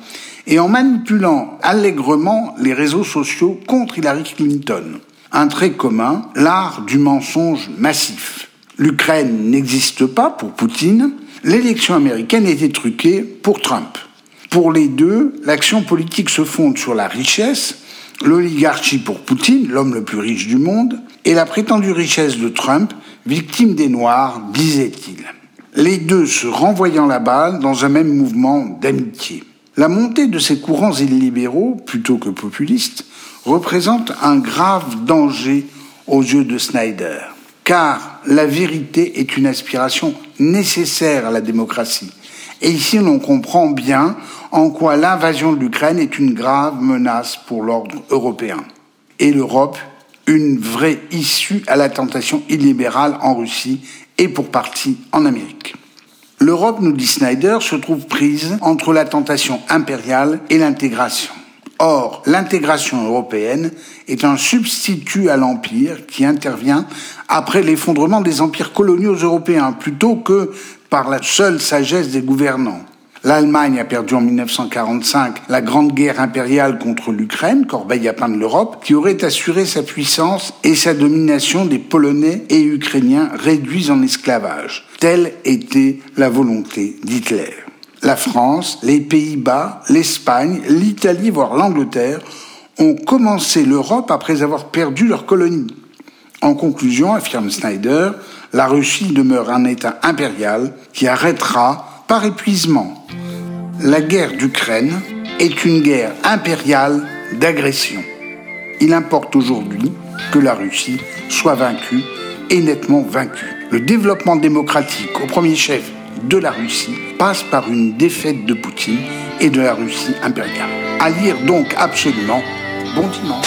et en manipulant allègrement les réseaux sociaux contre Hillary Clinton un trait commun, l'art du mensonge massif. L'Ukraine n'existe pas pour Poutine, l'élection américaine était truquée pour Trump. Pour les deux, l'action politique se fonde sur la richesse, l'oligarchie pour Poutine, l'homme le plus riche du monde, et la prétendue richesse de Trump, victime des Noirs, disait-il. Les deux se renvoyant la balle dans un même mouvement d'amitié. La montée de ces courants illibéraux, plutôt que populistes, représente un grave danger aux yeux de Snyder, car la vérité est une aspiration nécessaire à la démocratie. Et ici, l'on comprend bien en quoi l'invasion de l'Ukraine est une grave menace pour l'ordre européen. Et l'Europe, une vraie issue à la tentation illibérale en Russie et pour partie en Amérique. L'Europe, nous dit Snyder, se trouve prise entre la tentation impériale et l'intégration. Or, l'intégration européenne est un substitut à l'Empire qui intervient après l'effondrement des empires coloniaux européens plutôt que par la seule sagesse des gouvernants. L'Allemagne a perdu en 1945 la grande guerre impériale contre l'Ukraine, corbeille à pain de l'Europe, qui aurait assuré sa puissance et sa domination des Polonais et Ukrainiens réduits en esclavage. Telle était la volonté d'Hitler la France, les Pays-Bas, l'Espagne, l'Italie, voire l'Angleterre ont commencé l'Europe après avoir perdu leurs colonies. En conclusion, affirme Snyder, la Russie demeure un État impérial qui arrêtera par épuisement. La guerre d'Ukraine est une guerre impériale d'agression. Il importe aujourd'hui que la Russie soit vaincue et nettement vaincue. Le développement démocratique, au premier chef de la Russie passe par une défaite de Poutine et de la Russie impériale. À lire donc absolument. Bon dimanche.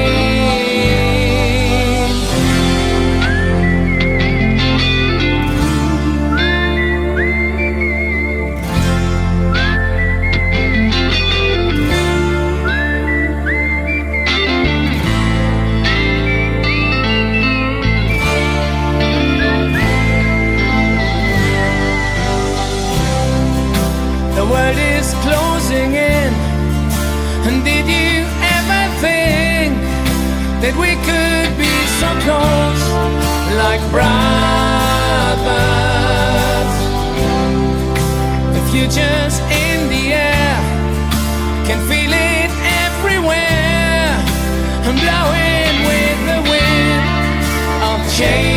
that we could be so close, like brothers. The future's in the air, can feel it everywhere. I'm blowing with the wind of change.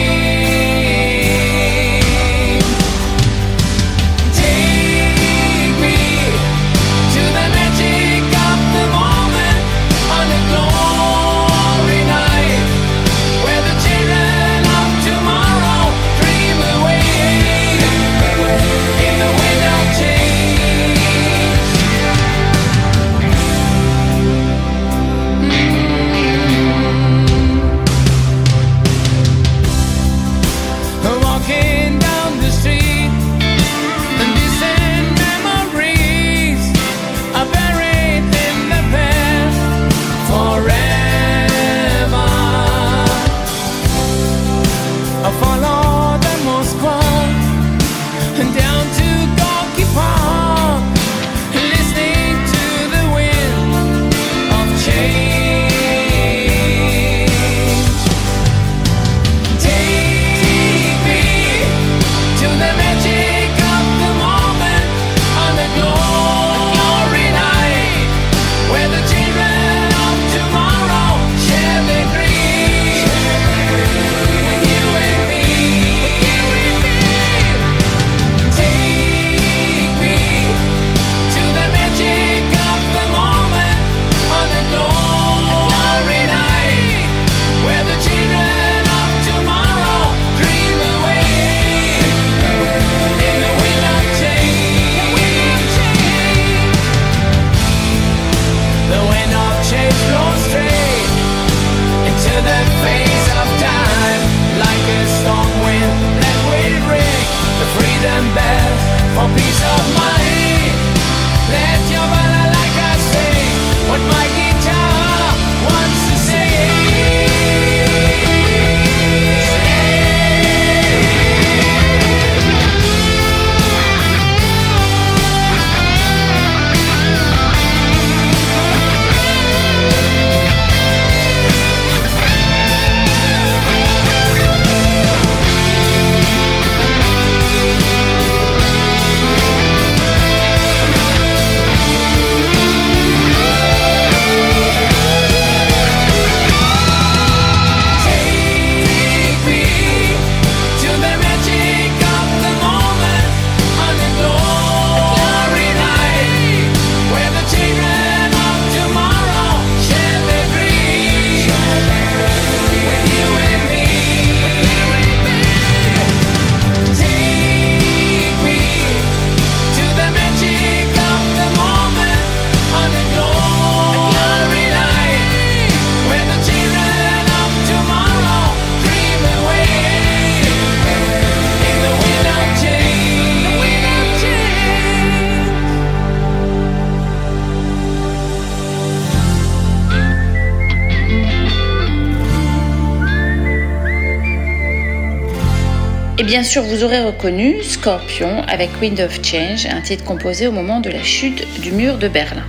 Bien sûr, vous aurez reconnu Scorpion avec Wind of Change, un titre composé au moment de la chute du mur de Berlin.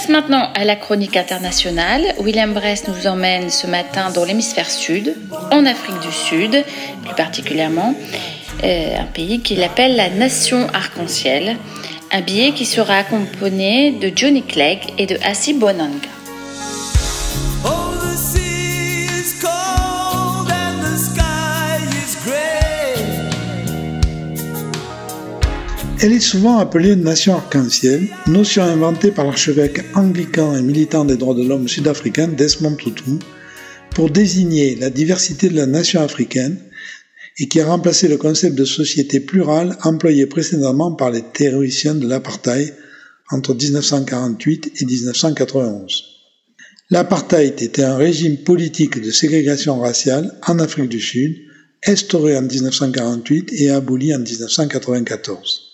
place maintenant à la chronique internationale. William Bress nous emmène ce matin dans l'hémisphère sud, en Afrique du Sud plus particulièrement, euh, un pays qu'il appelle la Nation Arc-en-Ciel, un billet qui sera accompagné de Johnny Clegg et de Assi Bonanga. Elle est souvent appelée nation arc-en-ciel, notion inventée par l'archevêque anglican et militant des droits de l'homme sud-africain Desmond Tutu pour désigner la diversité de la nation africaine et qui a remplacé le concept de société plurale employé précédemment par les théoriciens de l'apartheid entre 1948 et 1991. L'apartheid était un régime politique de ségrégation raciale en Afrique du Sud, instauré en 1948 et aboli en 1994.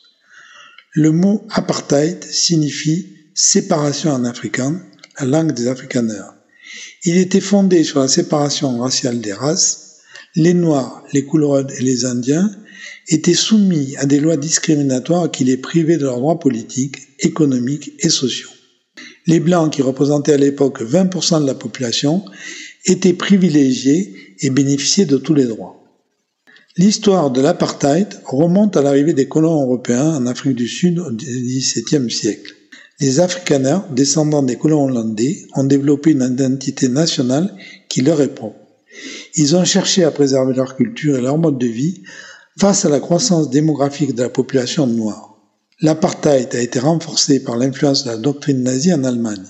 Le mot apartheid signifie séparation en africain, la langue des afrikaners. Il était fondé sur la séparation raciale des races. Les Noirs, les couleurs et les Indiens étaient soumis à des lois discriminatoires qui les privaient de leurs droits politiques, économiques et sociaux. Les Blancs, qui représentaient à l'époque 20% de la population, étaient privilégiés et bénéficiaient de tous les droits. L'histoire de l'apartheid remonte à l'arrivée des colons européens en Afrique du Sud au XVIIe siècle. Les Afrikaners, descendants des colons hollandais, ont développé une identité nationale qui leur est propre. Ils ont cherché à préserver leur culture et leur mode de vie face à la croissance démographique de la population noire. L'apartheid a été renforcé par l'influence de la doctrine nazie en Allemagne.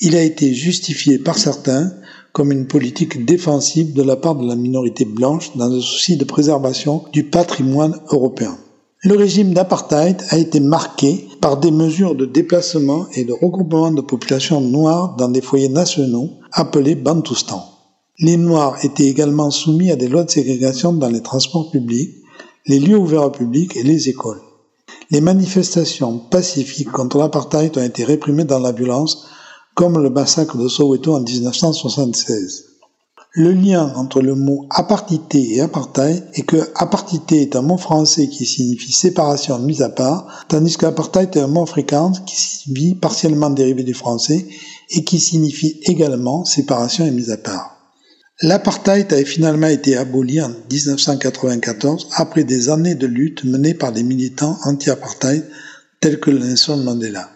Il a été justifié par certains comme une politique défensive de la part de la minorité blanche dans un souci de préservation du patrimoine européen. Le régime d'apartheid a été marqué par des mesures de déplacement et de regroupement de populations noires dans des foyers nationaux appelés Bantoustan. Les Noirs étaient également soumis à des lois de ségrégation dans les transports publics, les lieux ouverts au public et les écoles. Les manifestations pacifiques contre l'apartheid ont été réprimées dans la violence comme le massacre de Soweto en 1976. Le lien entre le mot apartité et apartheid est que apartité est un mot français qui signifie séparation mise à part, tandis qu'apartheid est un mot afrikaans qui signifie partiellement dérivé du français et qui signifie également séparation et mise à part. L'apartheid a finalement été aboli en 1994 après des années de lutte menées par des militants anti-apartheid tels que Nelson Mandela.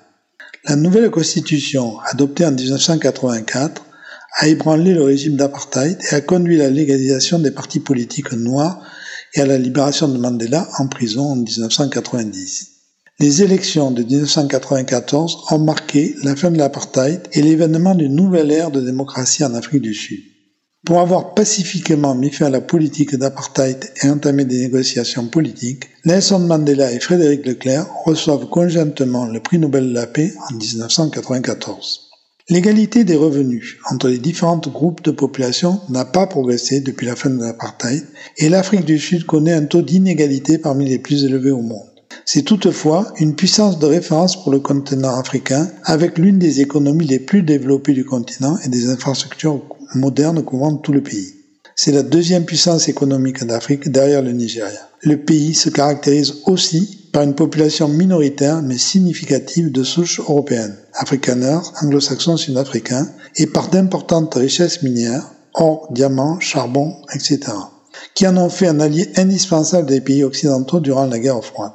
La nouvelle constitution, adoptée en 1984, a ébranlé le régime d'apartheid et a conduit à la légalisation des partis politiques noirs et à la libération de Mandela en prison en 1990. Les élections de 1994 ont marqué la fin de l'apartheid et l'événement d'une nouvelle ère de démocratie en Afrique du Sud. Pour avoir pacifiquement mis fin à la politique d'apartheid et entamé des négociations politiques, Nelson Mandela et Frédéric Leclerc reçoivent conjointement le prix Nobel de la paix en 1994. L'égalité des revenus entre les différents groupes de population n'a pas progressé depuis la fin de l'apartheid et l'Afrique du Sud connaît un taux d'inégalité parmi les plus élevés au monde. C'est toutefois une puissance de référence pour le continent africain avec l'une des économies les plus développées du continent et des infrastructures moderne couvrant tout le pays. C'est la deuxième puissance économique d'Afrique derrière le Nigeria. Le pays se caractérise aussi par une population minoritaire mais significative de souches européennes, afrikaners, anglo-saxons sud-africains, et par d'importantes richesses minières, or, diamants, charbon, etc., qui en ont fait un allié indispensable des pays occidentaux durant la guerre froide.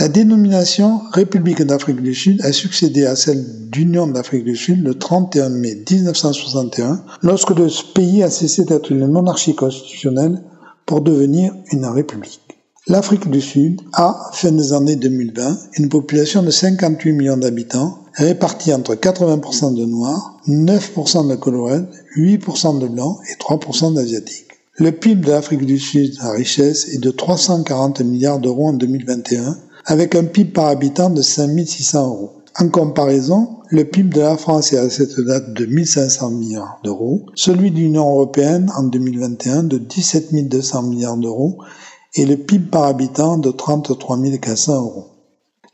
La dénomination République d'Afrique du Sud a succédé à celle d'Union d'Afrique du Sud le 31 mai 1961, lorsque le pays a cessé d'être une monarchie constitutionnelle pour devenir une république. L'Afrique du Sud a, fin des années 2020, une population de 58 millions d'habitants, répartie entre 80% de Noirs, 9% de colorés, 8% de Blancs et 3% d'Asiatiques. Le PIB de l'Afrique du Sud, la richesse, est de 340 milliards d'euros en 2021, avec un PIB par habitant de 5600 euros. En comparaison, le PIB de la France est à cette date de 1500 milliards d'euros, celui de l'Union européenne en 2021 de 17 200 milliards d'euros et le PIB par habitant de 33 400 euros.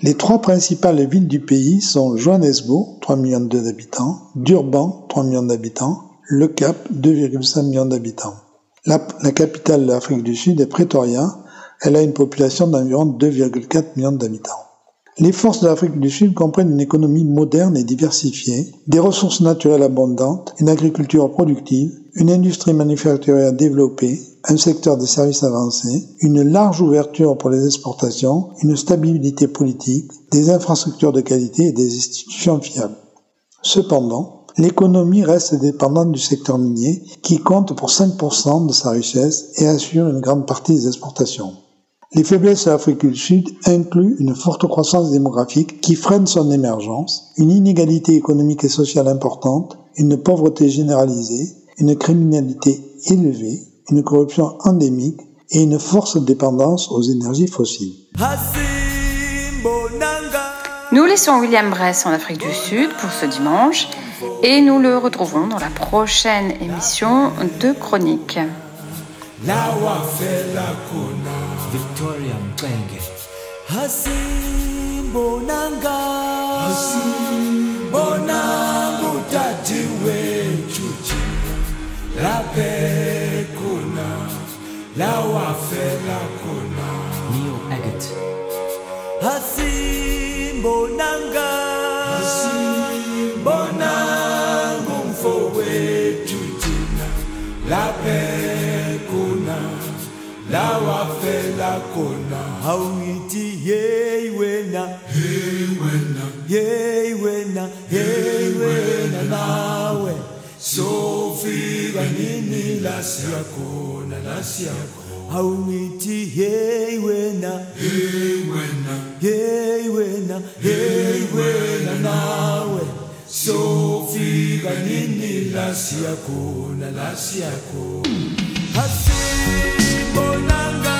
Les trois principales villes du pays sont Johannesburg, 3 millions d'habitants, Durban, 3 millions d'habitants, Le Cap, 2,5 millions d'habitants. La, la, capitale de l'Afrique du Sud est Pretoria, elle a une population d'environ 2,4 millions d'habitants. Les forces de l'Afrique du Sud comprennent une économie moderne et diversifiée, des ressources naturelles abondantes, une agriculture productive, une industrie manufacturière développée, un secteur des services avancés, une large ouverture pour les exportations, une stabilité politique, des infrastructures de qualité et des institutions fiables. Cependant, l'économie reste dépendante du secteur minier qui compte pour 5% de sa richesse et assure une grande partie des exportations. Les faiblesses de l'Afrique du Sud incluent une forte croissance démographique qui freine son émergence, une inégalité économique et sociale importante, une pauvreté généralisée, une criminalité élevée, une corruption endémique et une forte dépendance aux énergies fossiles. Nous laissons William Bress en Afrique du Sud pour ce dimanche et nous le retrouvons dans la prochaine émission de Chronique. Victoria Mbenge hasimbonanga hasimbonanga utati wethu laphe khona lawafela khona. Neo Agate. Hasimbonanga kona. Hauiti yei wena. Hey wena. Yei wena yei wena nawe. Sofika nini lasiyakona lasiyakona hauiti yei wena. Hey wena. Yei wena yei wena nawe. Sofika nini lasiyakona lasiyakona asibonanga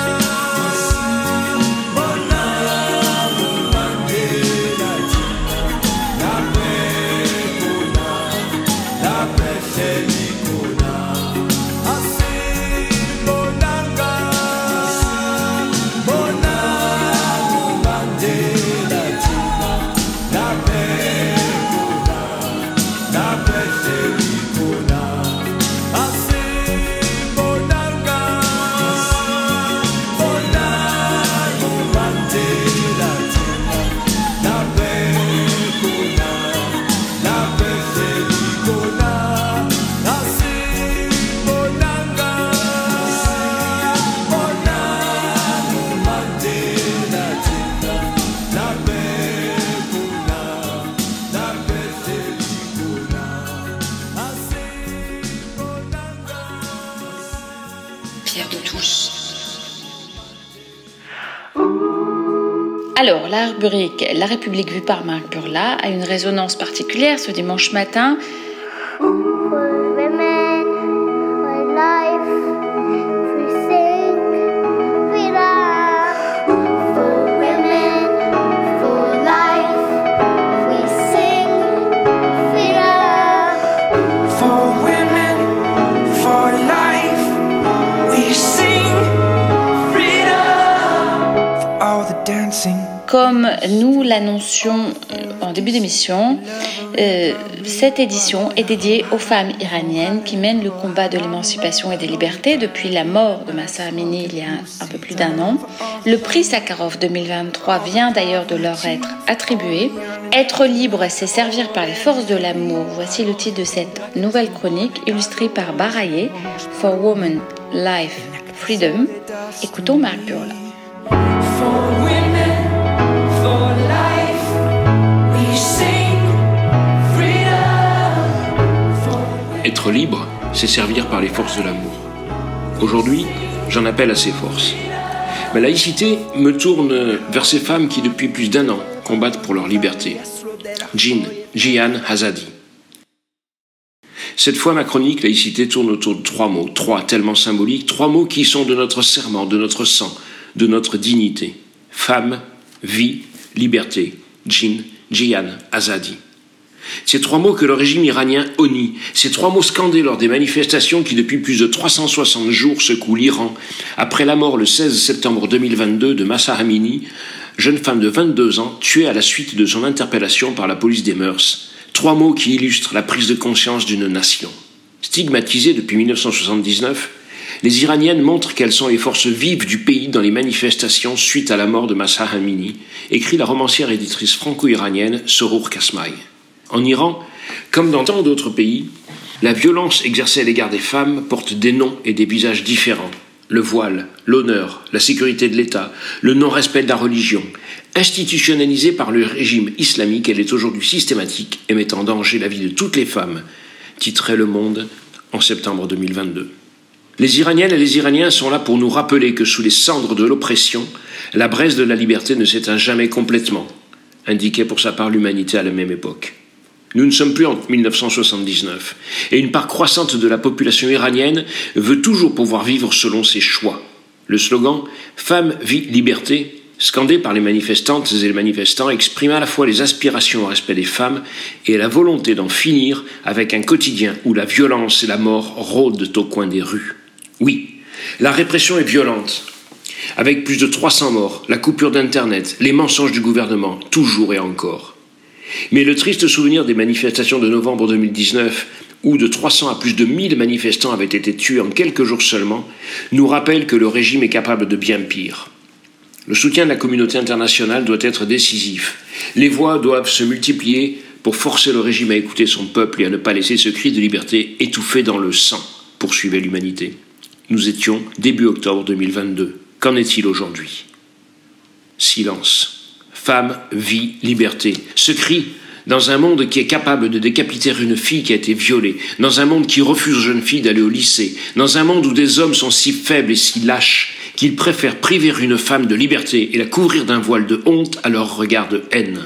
La République vue par Marc Burla a une résonance particulière ce dimanche matin. Nous l'annoncions euh, en début d'émission, euh, cette édition est dédiée aux femmes iraniennes qui mènent le combat de l'émancipation et des libertés depuis la mort de Massa Amini il y a un, peu plus d'un an. Le prix Sakharov 2023 vient d'ailleurs de leur être attribué. Être libre, c'est servir par les forces de l'amour. Voici le titre de cette nouvelle chronique illustrée par Baraye, For Women, Life, Freedom. Écoutons Marc Burla. Libre, c'est servir par les forces de l'amour. Aujourd'hui, j'en appelle à ces forces. Ma laïcité me tourne vers ces femmes qui, depuis plus d'un an, combattent pour leur liberté. Jean, Jihan Hazadi. Cette fois, ma chronique laïcité tourne autour de trois mots, trois tellement symboliques, trois mots qui sont de notre serment, de notre sang, de notre dignité. Femme, vie, liberté. Jin, Jihan, Azadi. Ces trois mots que le régime iranien honnit, ces trois mots scandés lors des manifestations qui depuis plus de 360 jours secouent l'Iran, après la mort le 16 septembre 2022 de Massa Amini, jeune femme de 22 ans tuée à la suite de son interpellation par la police des mœurs. Trois mots qui illustrent la prise de conscience d'une nation. Stigmatisées depuis 1979, les Iraniennes montrent qu'elles sont les forces vives du pays dans les manifestations suite à la mort de Massa Amini, écrit la romancière éditrice franco-iranienne Sorour Kasmai. En Iran, comme dans tant d'autres pays, la violence exercée à l'égard des femmes porte des noms et des visages différents. Le voile, l'honneur, la sécurité de l'État, le non-respect de la religion. Institutionnalisée par le régime islamique, elle est aujourd'hui systématique et met en danger la vie de toutes les femmes, titrait Le Monde en septembre 2022. Les Iraniennes et les Iraniens sont là pour nous rappeler que sous les cendres de l'oppression, la braise de la liberté ne s'éteint jamais complètement, indiquait pour sa part l'humanité à la même époque. Nous ne sommes plus en 1979, et une part croissante de la population iranienne veut toujours pouvoir vivre selon ses choix. Le slogan Femme, vie, liberté scandé par les manifestantes et les manifestants, exprime à la fois les aspirations au respect des femmes et la volonté d'en finir avec un quotidien où la violence et la mort rôdent au coin des rues. Oui, la répression est violente, avec plus de 300 morts, la coupure d'Internet, les mensonges du gouvernement, toujours et encore. Mais le triste souvenir des manifestations de novembre 2019, où de 300 à plus de 1000 manifestants avaient été tués en quelques jours seulement, nous rappelle que le régime est capable de bien pire. Le soutien de la communauté internationale doit être décisif. Les voix doivent se multiplier pour forcer le régime à écouter son peuple et à ne pas laisser ce cri de liberté étouffé dans le sang, poursuivait l'humanité. Nous étions début octobre 2022. Qu'en est-il aujourd'hui? Silence. Femme, vie, liberté. Ce cri, dans un monde qui est capable de décapiter une fille qui a été violée, dans un monde qui refuse aux jeunes filles d'aller au lycée, dans un monde où des hommes sont si faibles et si lâches qu'ils préfèrent priver une femme de liberté et la couvrir d'un voile de honte à leur regard de haine.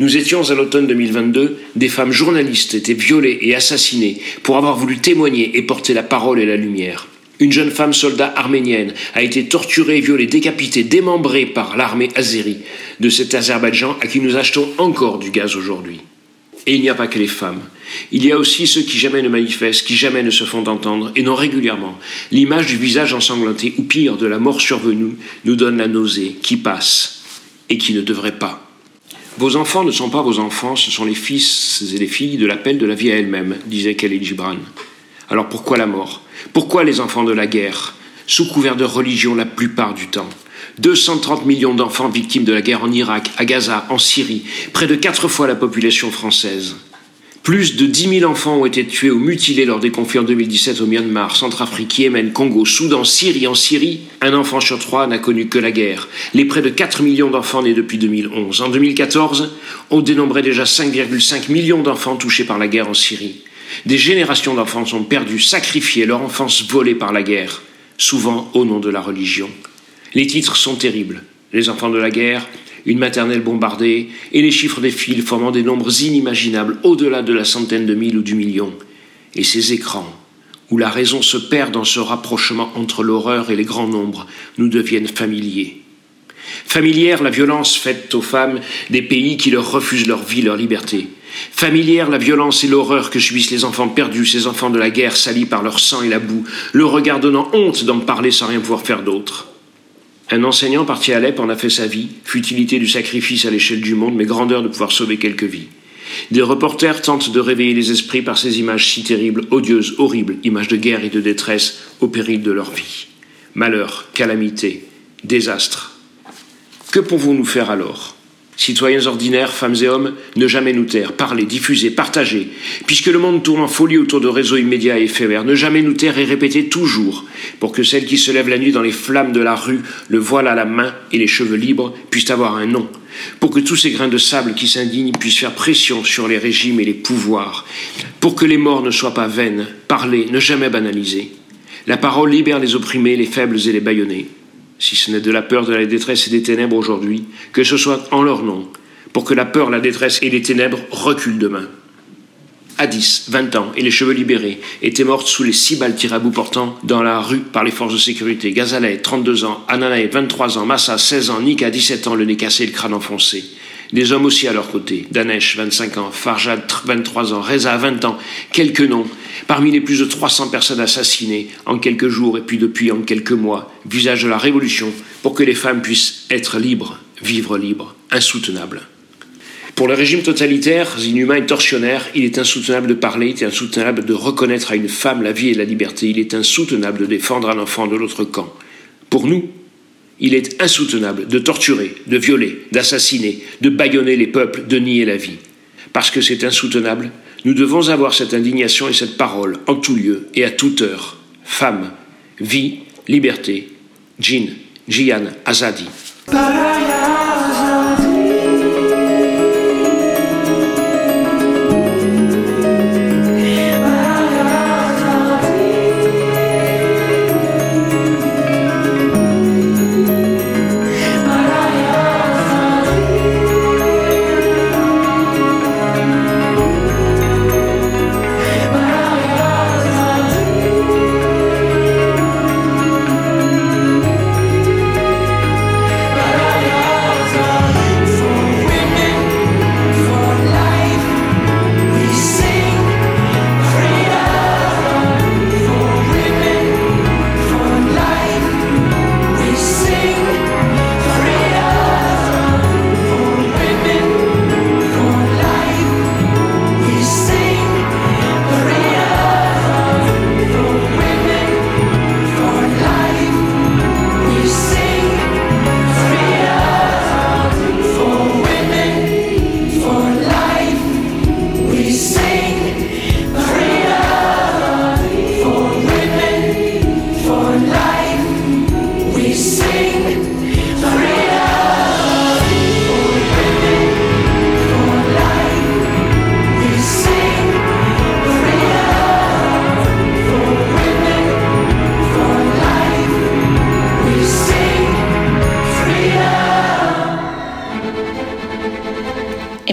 Nous étions à l'automne 2022, des femmes journalistes étaient violées et assassinées pour avoir voulu témoigner et porter la parole et la lumière. Une jeune femme soldat arménienne a été torturée, violée, décapitée, démembrée par l'armée azérie de cet Azerbaïdjan à qui nous achetons encore du gaz aujourd'hui. Et il n'y a pas que les femmes. Il y a aussi ceux qui jamais ne manifestent, qui jamais ne se font entendre, et non régulièrement. L'image du visage ensanglanté, ou pire, de la mort survenue, nous donne la nausée, qui passe, et qui ne devrait pas. Vos enfants ne sont pas vos enfants, ce sont les fils et les filles de l'appel de la vie à elle-même, disait Khalil Gibran. Alors pourquoi la mort? Pourquoi les enfants de la guerre Sous couvert de religion la plupart du temps? 230 millions d'enfants victimes de la guerre en Irak, à Gaza, en Syrie, près de quatre fois la population française. Plus de 10 000 enfants ont été tués ou mutilés lors des conflits en 2017 au Myanmar, Centrafrique, Yémen, Congo, Soudan, Syrie. En Syrie, un enfant sur trois n'a connu que la guerre. Les près de 4 millions d'enfants nés depuis 2011. En 2014, on dénombrait déjà 5,5 millions d'enfants touchés par la guerre en Syrie. Des générations d'enfants sont perdus, sacrifiés, leur enfance volée par la guerre, souvent au nom de la religion. Les titres sont terribles. Les enfants de la guerre, une maternelle bombardée, et les chiffres défilent formant des nombres inimaginables au-delà de la centaine de mille ou du million. Et ces écrans, où la raison se perd dans ce rapprochement entre l'horreur et les grands nombres, nous deviennent familiers. Familière la violence faite aux femmes des pays qui leur refusent leur vie, leur liberté. Familière la violence et l'horreur que subissent les enfants perdus, ces enfants de la guerre salis par leur sang et la boue, le regard donnant honte d'en parler sans rien pouvoir faire d'autre. Un enseignant parti à Alep en a fait sa vie, futilité du sacrifice à l'échelle du monde, mais grandeur de pouvoir sauver quelques vies. Des reporters tentent de réveiller les esprits par ces images si terribles, odieuses, horribles, images de guerre et de détresse au péril de leur vie. Malheur, calamité, désastre. Que pouvons-nous faire alors? Citoyens ordinaires, femmes et hommes, ne jamais nous taire, parler, diffuser, partager. Puisque le monde tourne en folie autour de réseaux immédiats et éphémères, ne jamais nous taire et répéter toujours, pour que celles qui se lèvent la nuit dans les flammes de la rue, le voile à la main et les cheveux libres, puissent avoir un nom. Pour que tous ces grains de sable qui s'indignent puissent faire pression sur les régimes et les pouvoirs. Pour que les morts ne soient pas vaines, parler, ne jamais banaliser. La parole libère les opprimés, les faibles et les bâillonnés si ce n'est de la peur, de la détresse et des ténèbres aujourd'hui, que ce soit en leur nom, pour que la peur, la détresse et les ténèbres reculent demain. Addis, 20 ans, et les cheveux libérés, était morte sous les six balles tirées à bout portant dans la rue par les forces de sécurité. Gazaleh, 32 ans, Ananae, 23 ans, Massa, 16 ans, Nika, 17 ans, le nez cassé et le crâne enfoncé. Des hommes aussi à leur côté. Danesh, 25 ans, Farjad, 23 ans, Reza, 20 ans. Quelques noms. Parmi les plus de 300 personnes assassinées en quelques jours et puis depuis en quelques mois. Visage de la révolution pour que les femmes puissent être libres, vivre libres, insoutenables. Pour le régime totalitaire, inhumain et tortionnaire, il est insoutenable de parler, il est insoutenable de reconnaître à une femme la vie et la liberté, il est insoutenable de défendre un enfant de l'autre camp. Pour nous, il est insoutenable de torturer, de violer, d'assassiner, de bâillonner les peuples, de nier la vie. Parce que c'est insoutenable, nous devons avoir cette indignation et cette parole en tout lieu et à toute heure. Femme, vie, liberté. Jin, Jian, Azadi.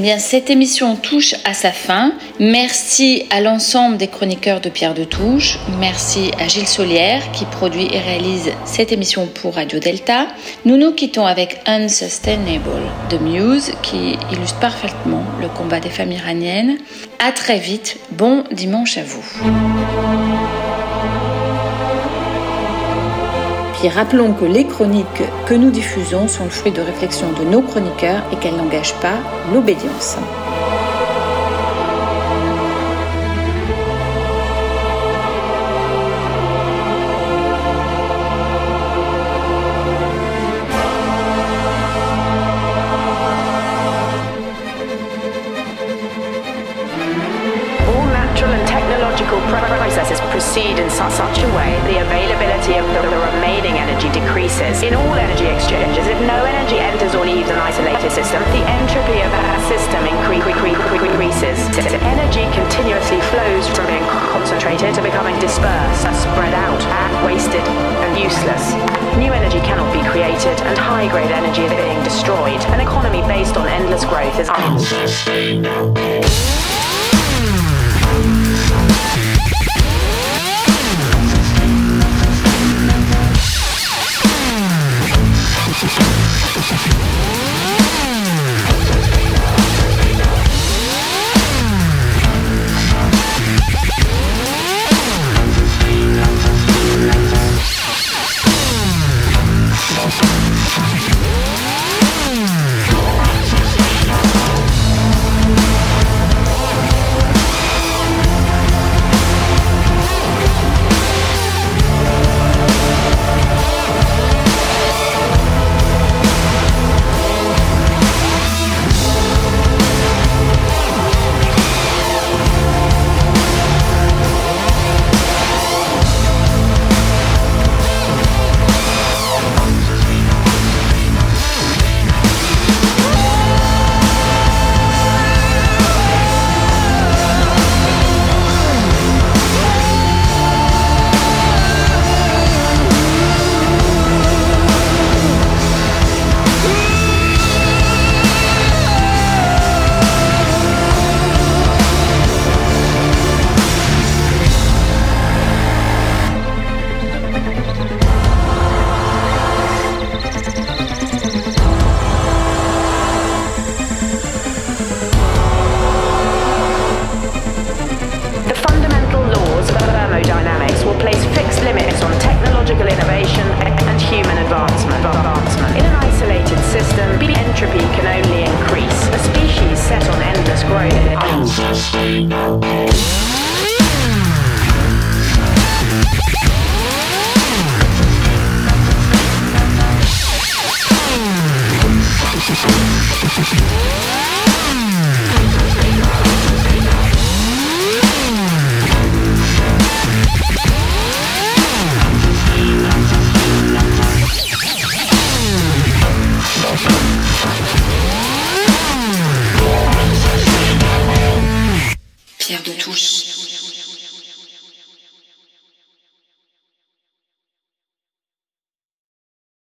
Bien, cette émission touche à sa fin. Merci à l'ensemble des chroniqueurs de Pierre de Touche. Merci à Gilles Solière qui produit et réalise cette émission pour Radio Delta. Nous nous quittons avec Unsustainable de Muse qui illustre parfaitement le combat des femmes iraniennes. À très vite. Bon dimanche à vous. Puis rappelons que les chroniques que nous diffusons sont le fruit de réflexions de nos chroniqueurs et qu'elles n'engagent pas l'obédience. In all energy exchanges, if no energy enters or leaves an isolated system, the entropy of that system incre- cre- cre- cre- increases. Energy continuously flows from being concentrated to becoming dispersed, spread out, and wasted, and useless. New energy cannot be created, and high-grade energy is being destroyed. An economy based on endless growth is unsustainable.